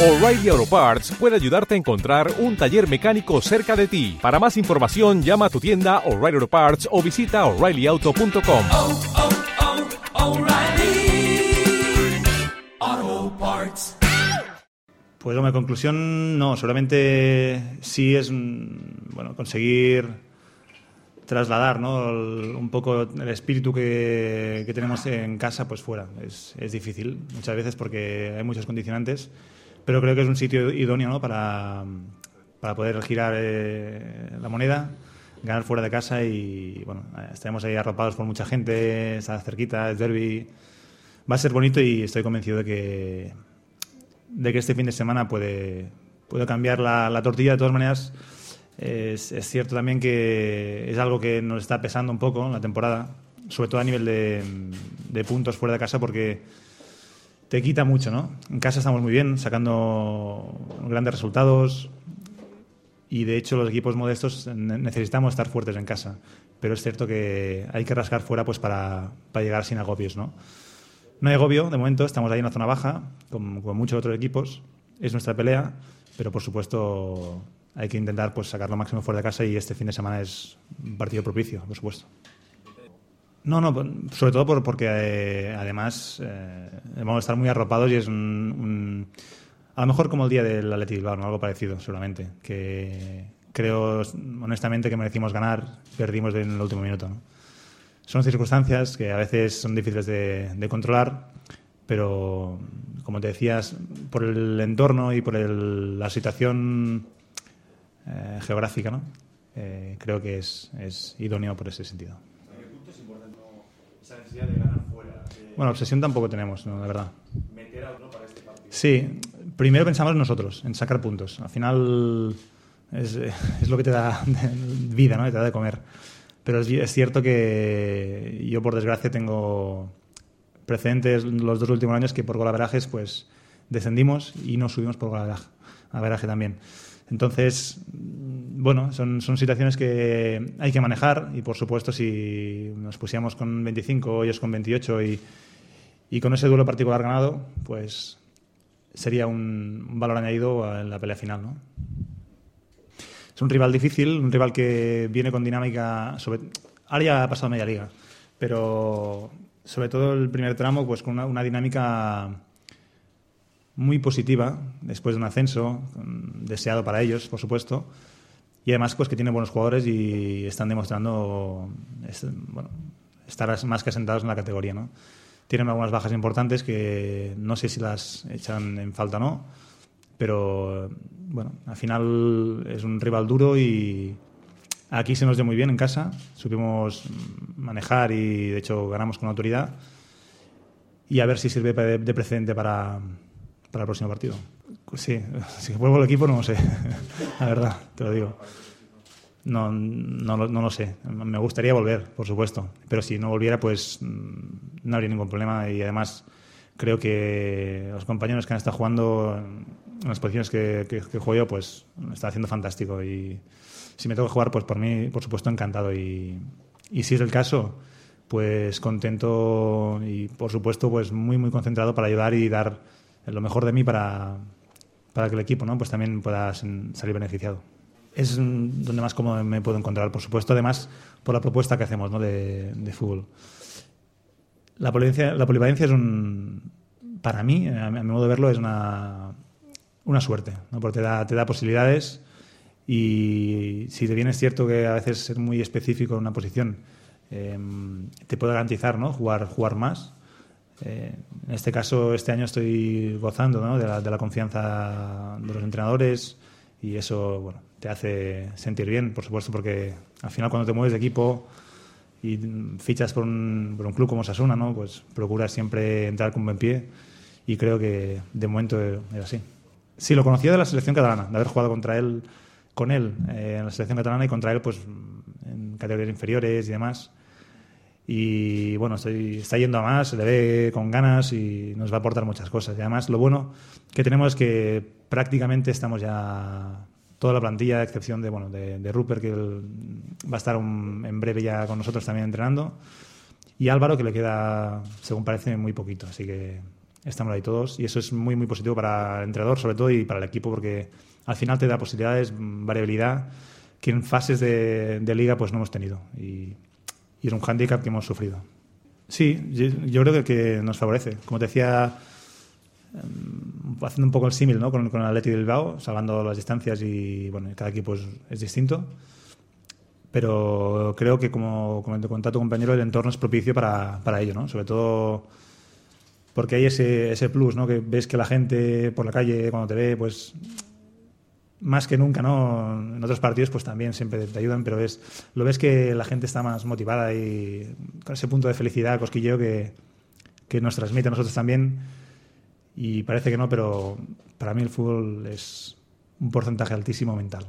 O'Reilly Auto Parts puede ayudarte a encontrar un taller mecánico cerca de ti. Para más información, llama a tu tienda O'Reilly Auto Parts o visita oreillyauto.com. oh, oh, O'Reilly Auto Parts. Pues hombre, conclusión, no, solamente sí es mm, bueno conseguir trasladar ¿no? el- un poco el espíritu que, que tenemos en casa pues fuera. Es, es difícil muchas veces porque hay muchos condicionantes, pero creo que es un sitio idóneo ¿no? para, para poder girar eh, la moneda, ganar fuera de casa y bueno, estaremos ahí arropados por mucha gente, está cerquita, es derby. Va a ser bonito y estoy convencido de que, de que este fin de semana puede, puede cambiar la, la tortilla. De todas maneras, es, es cierto también que es algo que nos está pesando un poco la temporada, sobre todo a nivel de, de puntos fuera de casa, porque te quita mucho, ¿no? En casa estamos muy bien, sacando grandes resultados y de hecho los equipos modestos ne- necesitamos estar fuertes en casa, pero es cierto que hay que rascar fuera pues para, para llegar sin agobios, ¿no? No hay agobio, de momento estamos ahí en la zona baja, con, con muchos otros equipos. Es nuestra pelea, pero por supuesto hay que intentar pues, sacar lo máximo fuera de casa y este fin de semana es un partido propicio, por supuesto. No, no, sobre todo por- porque eh, además eh, vamos a estar muy arropados y es un, un- a lo mejor como el día del Atleti Bilbao, algo parecido seguramente, que creo honestamente que merecimos ganar, perdimos en el último minuto. ¿no? Son circunstancias que a veces son difíciles de, controlar, pero como te decías, por el entorno y por el- la situación eh, geográfica, ¿no? Eh, creo que es idóneo por ese sentido. Bueno, obsesión tampoco tenemos, ¿no? la verdad. Sí, primero pensamos en nosotros, en sacar puntos. Al final es, es lo que te da vida, ¿no? Te da de comer. Pero es, es cierto que yo, por desgracia, tengo precedentes los dos últimos años que por golaverajes pues descendimos y no subimos por golaveraje averaje también. Entonces, bueno, son, son situaciones que hay que manejar y por supuesto si nos pusiéramos con 25, ellos con 28 y, y con ese duelo particular ganado, pues sería un, valor añadido en la pelea final, ¿no? Es un rival difícil, un rival que viene con dinámica. Sobre, ahora ya ha pasado media liga, pero sobre todo el primer tramo, pues con una, dinámica muy positiva después de un ascenso, deseado para ellos, por supuesto. Y además, pues que tiene buenos jugadores y están demostrando estar más que asentados en la categoría. ¿no? Tienen algunas bajas importantes que no sé si las echan en falta o no, pero bueno, al final es un rival duro y aquí se nos dio muy bien en casa, supimos manejar y de hecho ganamos con autoridad y a ver si sirve de precedente para, para el próximo partido. Sí, si vuelvo al equipo no lo sé, la verdad, te lo digo. No, no, no lo sé. Me gustaría volver, por supuesto. Pero si no volviera, pues mm, no habría ningún problema. Y además, creo que los compañeros que han estado jugando en las posiciones que, juego yo, pues lo están haciendo fantástico. Y si me tengo que jugar, pues por mí, por supuesto, encantado. Y, y si es el caso, pues contento y, por supuesto, pues muy, muy concentrado para ayudar y dar lo mejor de mí para, para que el equipo ¿no? pues también pueda salir beneficiado. Es donde más cómodo me puedo encontrar, por supuesto, además por la propuesta que hacemos ¿no? de, de fútbol. La la polivalencia es un, para mí, a mi modo de verlo, es una, una suerte, ¿no? porque te da, te da posibilidades y si te bien es cierto que a veces ser muy específico en una posición eh, te puede garantizar ¿no? jugar, jugar más. Eh, en este caso, este año estoy gozando ¿no? de, la, de la confianza de los entrenadores y eso bueno, te hace sentir bien, por supuesto, porque al final cuando te mueves de equipo y fichas por un, por un club como Sasuna, ¿no? pues procuras siempre entrar con buen pie y creo que de momento era así. Sí, lo conocía de la selección catalana, de haber jugado contra él, con él eh, en la selección catalana y contra él pues en categorías inferiores y demás. Y bueno, estoy, está yendo a más, le ve con ganas y nos va a aportar muchas cosas. Y además, lo bueno que tenemos es que prácticamente estamos ya toda la plantilla, a excepción de, bueno, de, de Rupert, que va a estar un- en breve ya con nosotros también entrenando. Y Álvaro, que le queda, según parece, muy poquito. Así que estamos ahí todos y eso es muy, muy positivo para el entrenador, sobre todo, y para el equipo, porque al final te da posibilidades, variabilidad, que en fases de, liga pues no hemos tenido. Y, es un hándicap que hemos sufrido. Sí, yo, creo que, nos favorece. Como te decía, em, haciendo un poco el símil ¿no? con, con el Atleti Bilbao, salvando las distancias y bueno, cada equipo es, distinto. Pero creo que, como, te contaba tu compañero, el entorno es propicio para, para ello, ¿no? Sobre todo porque hay ese, ese plus, ¿no? Que ves que la gente por la calle, cuando te ve, pues más que nunca, ¿no? En otros partidos, pues también siempre te ayudan, pero es, lo ves que la gente está más motivada y con ese punto de felicidad, cosquilleo que, que nos transmite a nosotros también. Y parece que no, pero para mí el fútbol es un porcentaje altísimo mental.